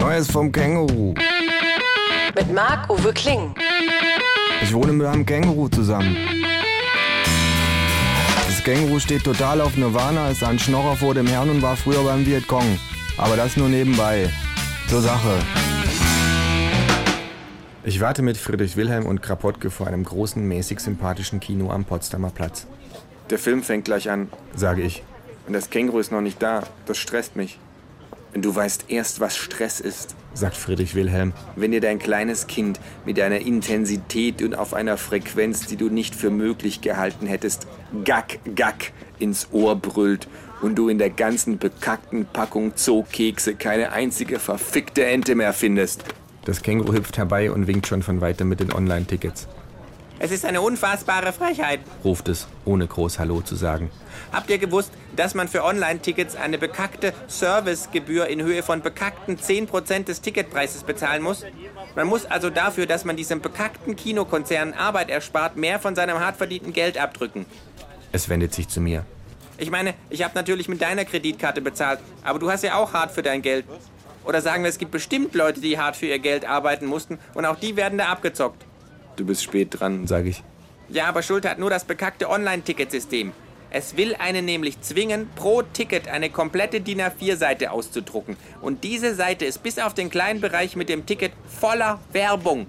Neues vom Känguru. Mit Marc-Uwe Kling. Ich wohne mit einem Känguru zusammen. Das Känguru steht total auf Nirvana, ist ein Schnorrer vor dem Herrn und war früher beim Vietcong. Aber das nur nebenbei. Zur Sache. Ich warte mit Friedrich Wilhelm und Krapotke vor einem großen, mäßig sympathischen Kino am Potsdamer Platz. Der Film fängt gleich an, sage ich. Und das Känguru ist noch nicht da. Das stresst mich. Du weißt erst, was Stress ist, sagt Friedrich Wilhelm, wenn dir dein kleines Kind mit einer Intensität und auf einer Frequenz, die du nicht für möglich gehalten hättest, gack, gack ins Ohr brüllt und du in der ganzen bekackten Packung Zookekse keine einzige verfickte Ente mehr findest. Das Känguru hüpft herbei und winkt schon von weitem mit den Online-Tickets. Es ist eine unfassbare Frechheit, ruft es, ohne groß Hallo zu sagen. Habt ihr gewusst, dass man für Online-Tickets eine bekackte Servicegebühr in Höhe von bekackten 10% des Ticketpreises bezahlen muss? Man muss also dafür, dass man diesem bekackten Kinokonzern Arbeit erspart, mehr von seinem hart verdienten Geld abdrücken. Es wendet sich zu mir. Ich meine, ich habe natürlich mit deiner Kreditkarte bezahlt, aber du hast ja auch hart für dein Geld. Oder sagen wir, es gibt bestimmt Leute, die hart für ihr Geld arbeiten mussten und auch die werden da abgezockt. Du bist spät dran, sage ich. Ja, aber Schuld hat nur das bekackte Online-Ticketsystem. Es will einen nämlich zwingen, pro Ticket eine komplette DIN A4-Seite auszudrucken. Und diese Seite ist bis auf den kleinen Bereich mit dem Ticket voller Werbung.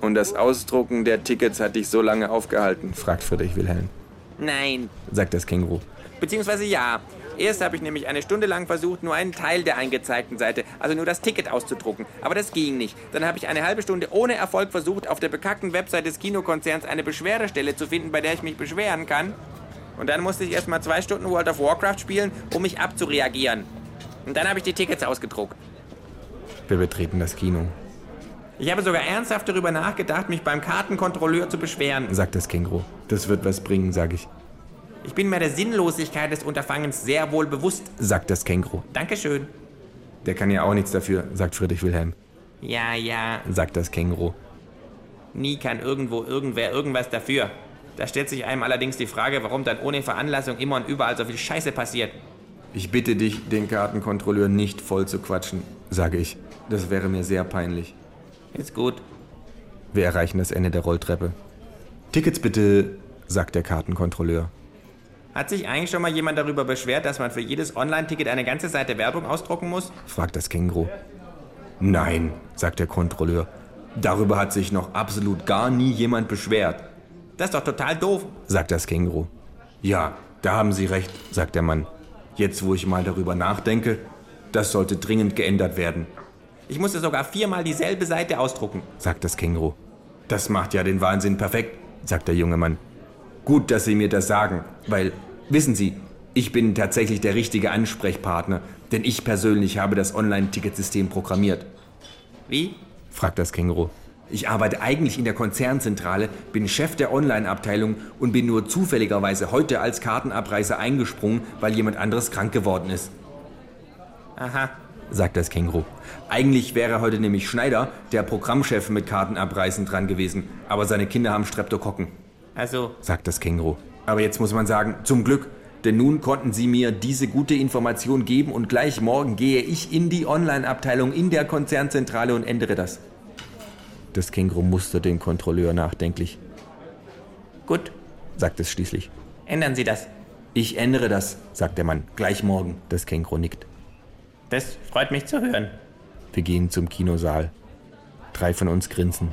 Und das Ausdrucken der Tickets hat dich so lange aufgehalten? fragt Friedrich Wilhelm. Nein, sagt das Känguru. Beziehungsweise ja. Erst habe ich nämlich eine Stunde lang versucht, nur einen Teil der eingezeigten Seite, also nur das Ticket auszudrucken. Aber das ging nicht. Dann habe ich eine halbe Stunde ohne Erfolg versucht, auf der bekackten Website des Kinokonzerns eine Beschwerdestelle zu finden, bei der ich mich beschweren kann. Und dann musste ich erst mal zwei Stunden World of Warcraft spielen, um mich abzureagieren. Und dann habe ich die Tickets ausgedruckt. Wir betreten das Kino. Ich habe sogar ernsthaft darüber nachgedacht, mich beim Kartenkontrolleur zu beschweren, sagt das Känguru. Das wird was bringen, sage ich. Ich bin mir der Sinnlosigkeit des Unterfangens sehr wohl bewusst, sagt das Känguru. Dankeschön. Der kann ja auch nichts dafür, sagt Friedrich Wilhelm. Ja, ja, sagt das Känguru. Nie kann irgendwo irgendwer irgendwas dafür. Da stellt sich einem allerdings die Frage, warum dann ohne Veranlassung immer und überall so viel Scheiße passiert. Ich bitte dich, den Kartenkontrolleur nicht voll zu quatschen, sage ich. Das wäre mir sehr peinlich. Ist gut. Wir erreichen das Ende der Rolltreppe. Tickets bitte, sagt der Kartenkontrolleur. Hat sich eigentlich schon mal jemand darüber beschwert, dass man für jedes Online-Ticket eine ganze Seite Werbung ausdrucken muss? fragt das Känguru. Nein, sagt der Kontrolleur. Darüber hat sich noch absolut gar nie jemand beschwert. Das ist doch total doof, sagt das Känguru. Ja, da haben Sie recht, sagt der Mann. Jetzt, wo ich mal darüber nachdenke, das sollte dringend geändert werden. Ich musste sogar viermal dieselbe Seite ausdrucken, sagt das Känguru. Das macht ja den Wahnsinn perfekt, sagt der junge Mann. Gut, dass Sie mir das sagen, weil Wissen Sie, ich bin tatsächlich der richtige Ansprechpartner, denn ich persönlich habe das Online-Ticketsystem programmiert. Wie? fragt das Känguru. Ich arbeite eigentlich in der Konzernzentrale, bin Chef der Online-Abteilung und bin nur zufälligerweise heute als Kartenabreißer eingesprungen, weil jemand anderes krank geworden ist. Aha, sagt das Känguru. Eigentlich wäre heute nämlich Schneider, der Programmchef mit Kartenabreißen dran gewesen, aber seine Kinder haben Streptokokken. Also, sagt das Känguru. Aber jetzt muss man sagen, zum Glück, denn nun konnten sie mir diese gute Information geben und gleich morgen gehe ich in die Online-Abteilung in der Konzernzentrale und ändere das. Das Känguru mustert den Kontrolleur nachdenklich. Gut, sagt es schließlich. Ändern Sie das. Ich ändere das, sagt der Mann. Gleich morgen. Das Känguru nickt. Das freut mich zu hören. Wir gehen zum Kinosaal. Drei von uns grinsen.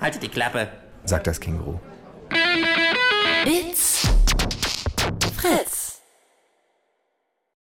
Haltet die Klappe, sagt das Känguru. It's Fritz.